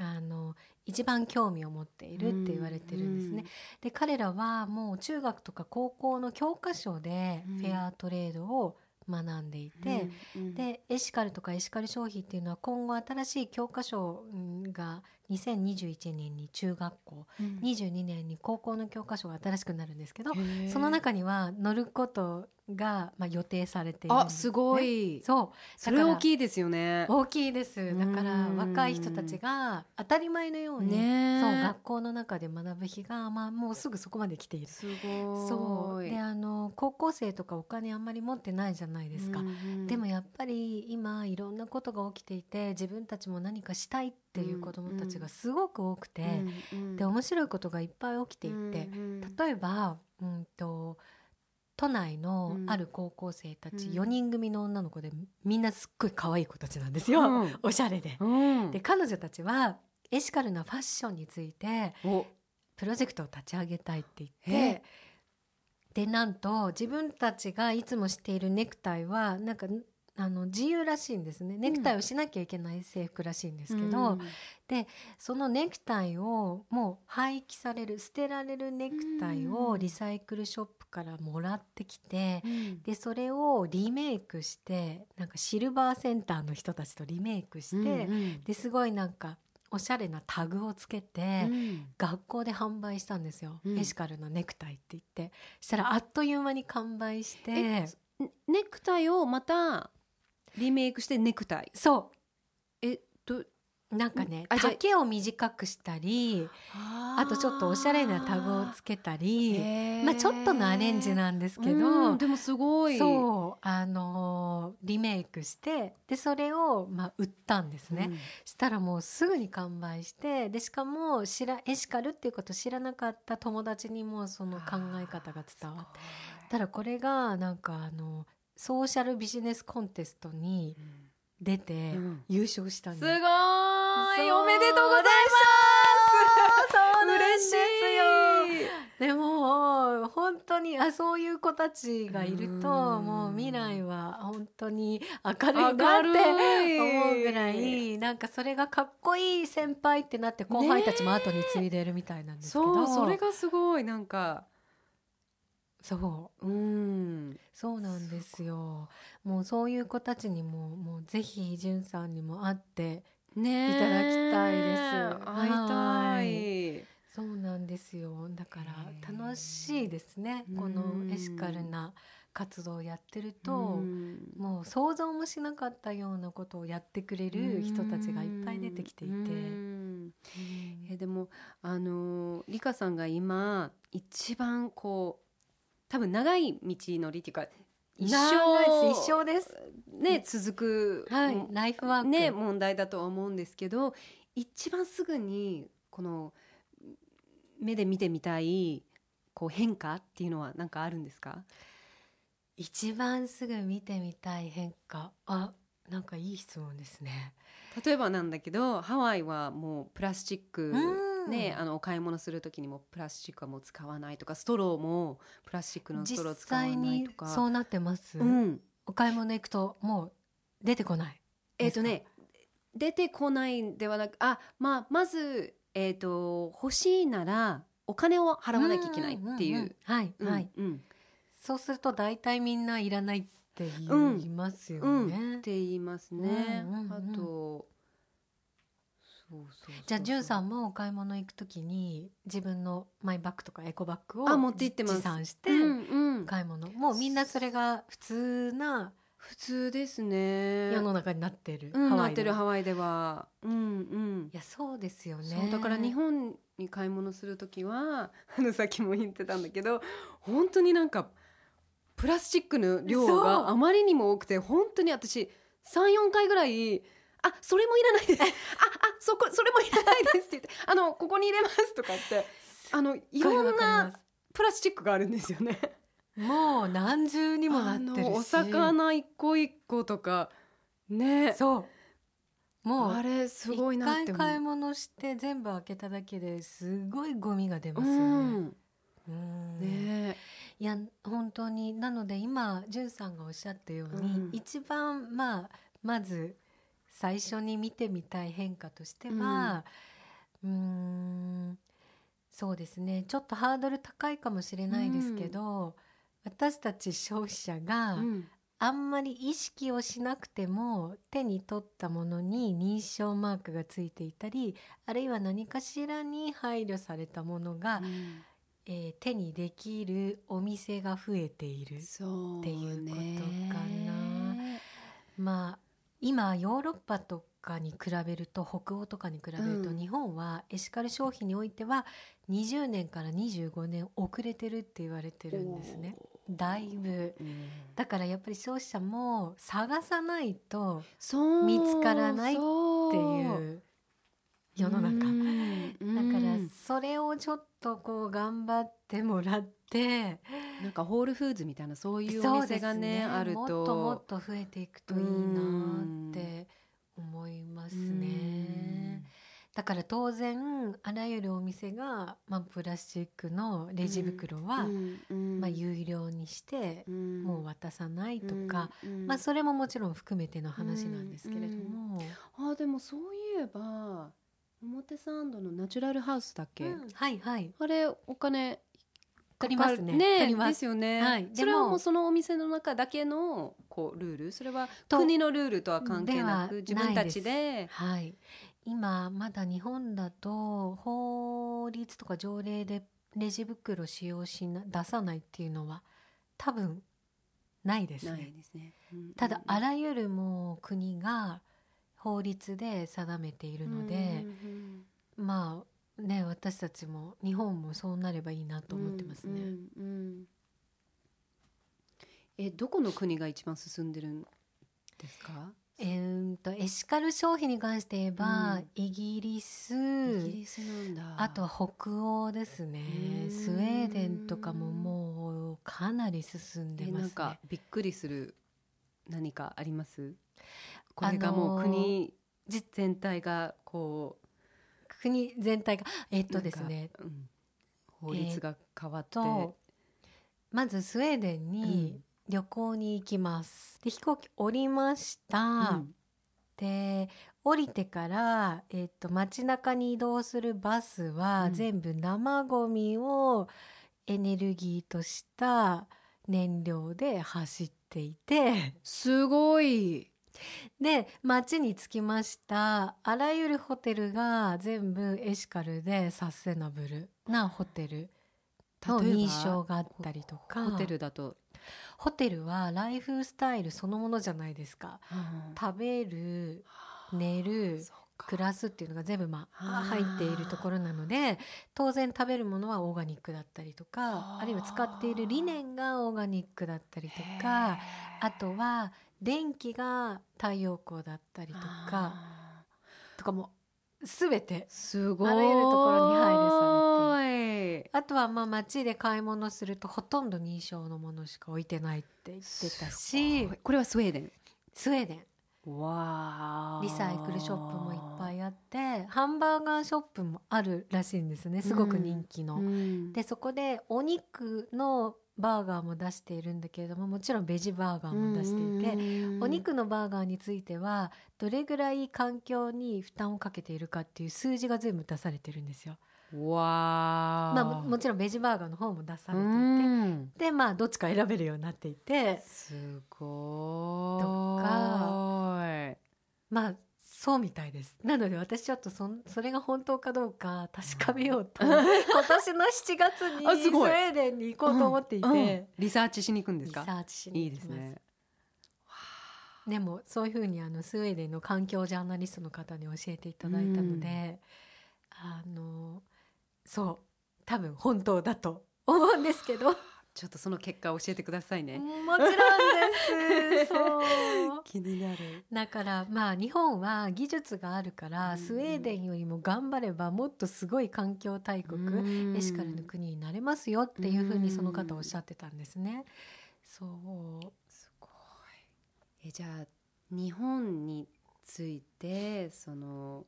あの一番興味を持っているって言われてるんですね。で彼らはもう中学とか高校の教科書でフェアトレードを学んでいて、うんうん、でエシカルとかエシカル消費っていうのは今後新しい教科書が2021年に中学校、うん、22年に高校の教科書が新しくなるんですけどその中には乗ることが、まあ、予定されている、ね、あすごい。そう。それ大きいですよね。大きいです。だから若い人たちが当たり前のように、ね、そう学校の中で学ぶ日が、まあ、もうすぐそこまで来ている。すごそう。であの高校生とかお金あんまり持ってないじゃないですか、でもやっぱり今いろんなことが起きていて自分たちも何かしたいっていう子どもたちがすごく多くて、うんうん。で面白いことがいっぱい起きていて、うんうん。例えば、うん、と都内のある高校生たちうん。4人組の女の子でみんなすっごい可愛い子たちなんですよ、うん。おしゃれで。うん。で彼女たちはエシカルなファッションについてお。プロジェクトを立ち上げたいって言えってでなんと自分たちがいつもしているネクタイはなんかあの自由らしいんですね。ネクタイをしなきゃいけない制服らしいんですけど、そのネクタイをもう廃棄される捨てられるネクタイをリサイクルショップからもらってきて、うん。でそれをリメイクしてなんかシルバーセンターの人たちとリメイクして、うんうん。ですごいなんかおしゃれなタグをつけて、うん。学校で販売したんですよ、うん。エシカルなネクタイって言って。したらあっという間に完売して。えネクタイをまたリメイクしてネクタイ。そえどうなんかね丈を短くしたりああとちょっとおしゃれなタグをつけたりけまあちょっとのアレンジなんですけど、うんでもすごい。そうあのーリメイクしてでそれをまあ売ったんですね、うん。したらもうすぐに完売してでしかも知らエシカルっていうことを知らなかった友達にもその考え方が伝わって。ただこれがなんかあのソーシャルビジネスコンテストに出てうん。優勝したんすです、ごーい。おめでとうございそうます嬉しい。でも本当にあそういう子たちがいるとうんもう未来は本当に明るいなって思うぐらい。なんかそれがかっこいい先輩ってなって後輩たちも後に継いでるみたいなんですけど、そうそれがすごい。なんかそう。うん。そうなんですよ。もうそういう子たちにももうぜひじゅんさんにも会ってねえ。いただきたいです。会いたい。そうなんですよ。だから楽しいですね。このエシカルな活動をやってると、うん。もう想像もしなかったようなことをやってくれる人たちがいっぱい出てきていて、えでもあのリカさんが今一番こう多分長い道のりっていうか一長生いです一生です。ね続く、はい。ライフワーク。ね問題だとは思うんですけど一番すぐにこの目で見てみたいこう変化っていうのは何かあるんですか？一番すぐ見てみたい変化。あなんかいい質問ですね。例えばなんだけどハワイはもうプラスチックうんね、あのお買い物する時にもプラスチックはもう使わないとかストローもプラスチックのストロー実使わないとか。そうなってます、うん、お買い物行くともう出てこない。えっ、とね出てこないんではなくあ、まあ、まず、えー、と欲しいならお金を払わなきゃいけないっていう。んんんはい、うんはい。うん。そうすると大体みんないらないって言いますよね、うん。って言いますね。うんうんうん。あとじゃあじゅんさんもお買い物行くときに自分のマイバッグとかエコバッグをあ持って行って持参してうんうん、買い物、もうみんなそれが普通な普通ですね。世の中になってる、うん、ハワイでは。なってるハワイでは。うんうん。いやそうですよね。だから日本に買い物する時は あのさっきも言ってたんだけど本当になんかプラスチックの量があまりにも多くて本当に私34回ぐらい「あそれもいらないです」あ「あそこそれもいらないです」って言って「あのここに入れます」とかってあのいろんなプラスチックがあるんですよね。もう何重にもなあってるお魚一個一個とかね。そう。もうあれすごいなって買い物して全部開けただけですごいゴミが出ますようね。ん。うん。ね。いや本当になので今じゅんさんがおっしゃったように、うん。一番まあまず最初に見てみたい変化としてはうーんそうですね。ちょっとハードル高いかもしれないですけど、私たち消費者が、うん。あんまり意識をしなくても手に取ったものに認証マークがついていたりあるいは何かしらに配慮されたものが、うん。えー手にできるお店が増えているそうっていうことねかな。まあ今ヨーロッパとかに比べると北欧とかに比べると、日本はエシカル消費においては20年から25年遅れてるって言われてるんですね。だいぶ、だからやっぱり消費者も探さないと見つからないっていう世の中。だからそれをちょっとこう頑張ってもらってなんかホールフーズみたいなそういうお店がね、ね、あると。もっともっと増えていくといいなって思いますね。だから当然あらゆるお店が、まあ、プラスチックのレジ袋は、まあ、有料にしてもう渡さないとか、まあ、それももちろん含めての話なんですけれども。あでもそういえば表参道のナチュラルハウスだっけ、はいはい。あれお金取りますね。ねですよね、はい、それはも。うそのお店の中だけのこうルールそれは国のルールとは関係なく自分たちで。はい、今まだ日本だと法律とか条例でレジ袋使用しな出さないっていうのは多分ないですね。ないですね、うん。うん、ただあらゆるもう国が法律で定めているので、うんうんうん、まあね私たちも日本もそうなればいいなと思ってますね。うんうんうん、えどこの国が一番進んでるんですか？えー、とエシカル消費に関して言えば、うん、イギリス。イギリスなんだ。あとは北欧ですね。スウェーデンとかももうかなり進んでますね。なんかびっくりする何かあります？これがもう国全体がこう国全体がえっとですね、うん、法律が変わって、えー、まずスウェーデンに旅行に行きます。で飛行機降りました。うん、で降りてから、えっと、街中に移動するバスは全部生ゴミをエネルギーとした燃料で走っていて。すごいで町に着きました。あらゆるホテルが全部エシカルでサステナブルなホテルの認証があったりとか。ホテルだと？ホテルはライフスタイルそのものじゃないですか、うん、食べる寝る暮らすっていうのが全部まあ入っているところなので当然食べるものはオーガニックだったりとかあ。るいは使っている理念がオーガニックだったりとかあとは電気が太陽光だったりとかとかも全てすごい。あらゆるところに配慮されてあとはまあ街で買い物するとほとんど認証のものしか置いてないって言ってたしこれはスウェーデン。スウェーデン。わリサイクルショップもいっぱいあってハンバーガーショップもあるらしいんですねすごく人気の。うん、でそこでお肉のバーガーも出しているんだけれどももちろんベジバーガーも出していてお肉のバーガーについてはどれぐらい環境に負担をかけているかっていう数字が全部出されてるんですよ。わまあも、もちろんベジバーガーの方も出されていて。でまあどっちか選べるようになっていて。すごい。とか。まあそうみたいです。なので私ちょっとそそれが本当かどうか確かめようと。今年の7月に スウェーデンに行こうと思っていて、うん。うん、リサーチしに行くんですか？リサーチしにいいですね。でもそういうふうにあのスウェーデンの環境ジャーナリストの方に教えていただいたので、うん、あのそう多分本当だと思うんですけど ちょっとその結果を教えてくださいね。もちろんです。そう。気になる。だからまあ日本は技術があるから、スウェーデンよりも頑張ればもっとすごい環境大国、エシカルの国になれますよっていうふうにその方おっしゃってたんですね。そう。すごい。えじゃあ日本についてその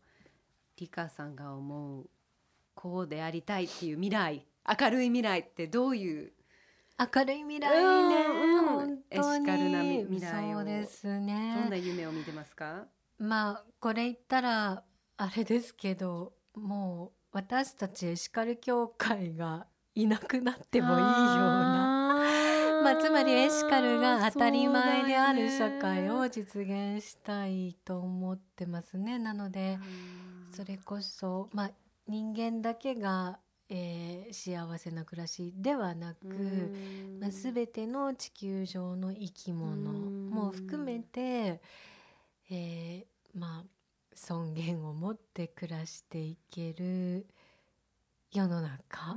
リカさんが思うこうでありたいっていう未来明るい未来ってどういう？明るい未来ね、うん、エシカルな未来そうですね。どんな夢を見てますか？まあこれ言ったらあれですけどもう私たちエシカル協会がいなくなってもいいような。まあ、つまりエシカルが当たり前である社会を実現したいと思ってますね。なのでそれこそ、まあ、人間だけがえー、幸せな暮らしではなく、まあ、全ての地球上の生き物も含めて、えー、まあ尊厳を持って暮らしていける世の中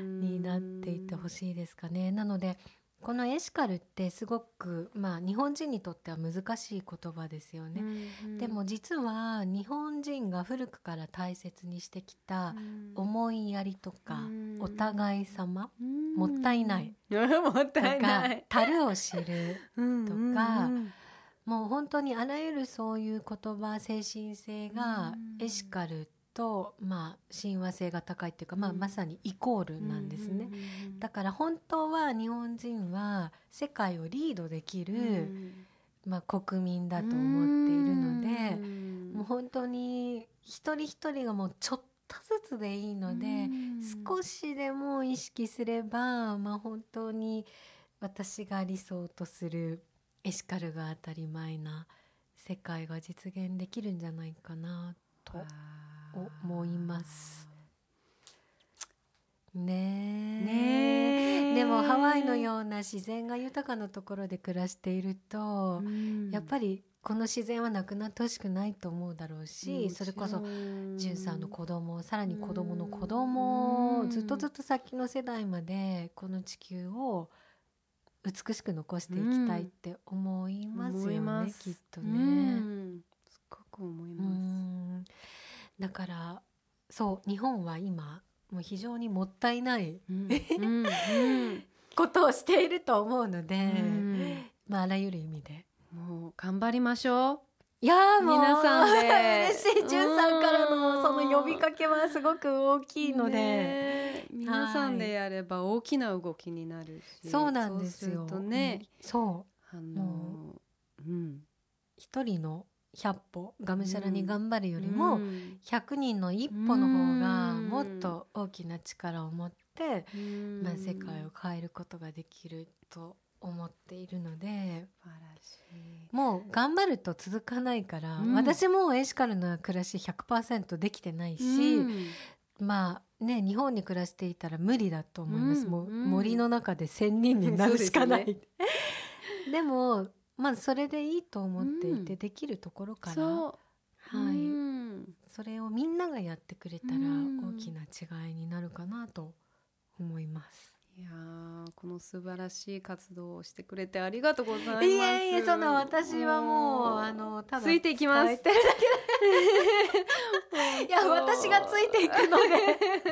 になっていってほしいですかね。なのでこのエシカルってすごく、まあ、日本人にとっては難しい言葉ですよね。でも実は日本人が古くから大切にしてきた思いやりとかお互い様もったいない。もったいない。樽を知るとかもう本当にあらゆるそういう言葉精神性がエシカルと、まあ、親和性が高いっていうか、まあ、まさにイコールなんですね、だから本当は日本人は世界をリードできる、まあ、国民だと思っているので、もう本当に一人一人がもうちょっとずつでいいので、少しでも意識すれば、まあ、本当に私が理想とするエシカルが当たり前な世界が実現できるんじゃないかなと思います。ねねでもハワイのような自然が豊かなところで暮らしていると、うん、やっぱりこの自然はなくなってほしくないと思うだろうし、それこそ潤さんの子供さらに子供の子供ずっとずっと先の世代までこの地球を美しく残していきたいって思いますよね、うん、きっとね。すごく思います。だからそう日本は今もう非常にもったいない、うん うん、ことをしていると思うので、うん、まああらゆる意味で。もう頑張りましょう。いやもう皆さんで。嬉しいじゅんさんからのその呼びかけはすごく大きいので、ね、皆さんでやれば大きな動きになるし。そうなんですよ。とね、そう。あのうん。一人の100歩がむしゃらに頑張るよりも、100人の一歩の方がもっと大きな力を持って、まあ、世界を変えることができると思っているのでもう頑張ると続かないから、うん、私もエシカルな暮らし100%できてないし、うん、まあね日本に暮らしていたら無理だと思います、うん、もう森の中で1,000人になるしかない。でもまあそれでいいと思っていて、できるところから、はい、それをみんながやってくれたら大きな違いになるかなと思います。いやこの素晴らしい活動をしてくれてありがとうございます。いえいえその私はもうあのただついていきます。いや私がついていくので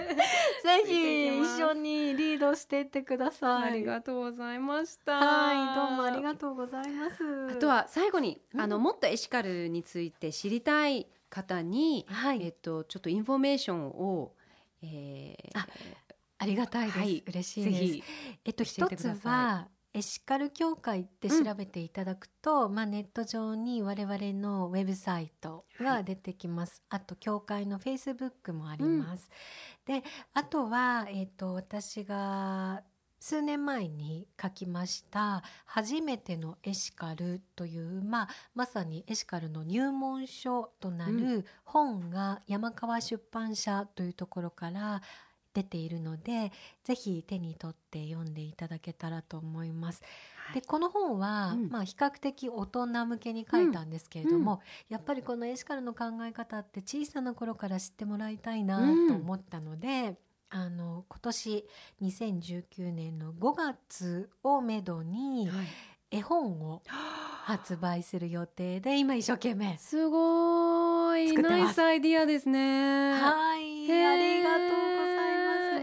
ぜひ一緒にリードしていってください。ありがとうございました。はいどうもありがとうございます。あとは最後に、あのもっとエシカルについて知りたい方に、はい、えっとちょっとインフォメーションを、えー、あありがたいです、はい、嬉しいです。えっと一つはエシカル協会って調べていただくと、うん、まあ、ネット上に我々のウェブサイトが出てきます、はい、あと協会のフェイスブックもあります、うん、であとは、えーと、私が数年前に書きました「初めてのエシカル」という、まあ、まさにエシカルの入門書となる本が山川出版社というところから出ているのでぜひ手に取って読んでいただけたらと思います。はい、でこの本は、うん、まあ、比較的大人向けに書いたんですけれども、うん、やっぱりこのエシカルの考え方って小さな頃から知ってもらいたいなと思ったので。うん、あの今年2019年の5月をめどに絵本を発売する予定で今一生懸命すごい。ナイスアイディアですね。はい。ありがとう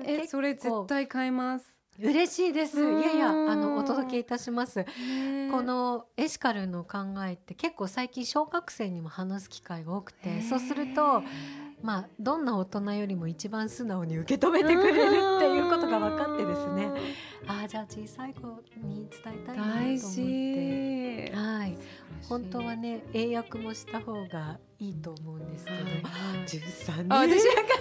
えそれ絶対買います。嬉しいです。いやいやあのお届けいたします。このエシカルの考えって結構最近小学生にも話す機会が多くてそうするとまあどんな大人よりも一番素直に受け止めてくれるっていうことが分かってですね。ああじゃあ小さい子に伝えたいなと思って。はい。本当はね英訳もした方がいいと思うんですけど、十三人。私だか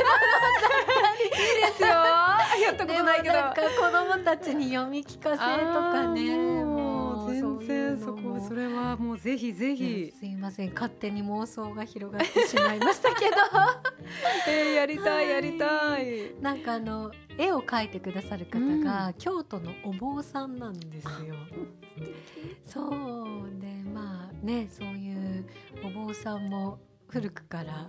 ら いいですよ。やったことないけど。なんか子供たちに読み聞かせとかね。もう全然そこそれはもうぜひぜひ。すいません。勝手に妄想が広がってしまいましたけど。えー、やりたいやりたい。なんかあの絵を描いてくださる方が、京都のお坊さんなんですよ。そう。でまあねそういうお坊さんも古くから、まあ、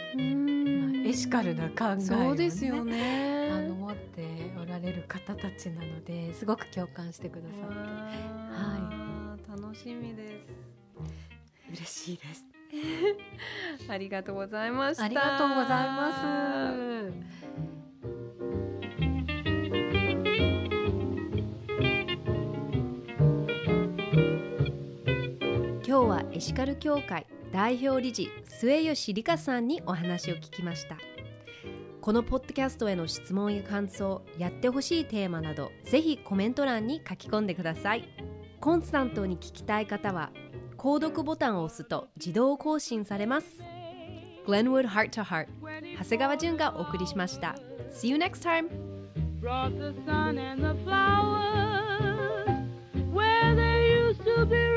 エシカルな考えを、ね、そうですよね。あの持っておられる方たちなのですごく共感してくださって。はい楽しみです。嬉しいです。ありがとうございました。ありがとうございます。今日はエシカル協会代表理事末吉理香さんにお話を聞きました。このポッドキャストへの質問や感想やってほしいテーマなどぜひコメント欄に書き込んでくださいコンスタントに聞きたい方は購読ボタンを押すと自動更新されます Glenwood Heart to Heart 長谷川淳がお送りしました See you next time Brought the sun and the flowers where there used to be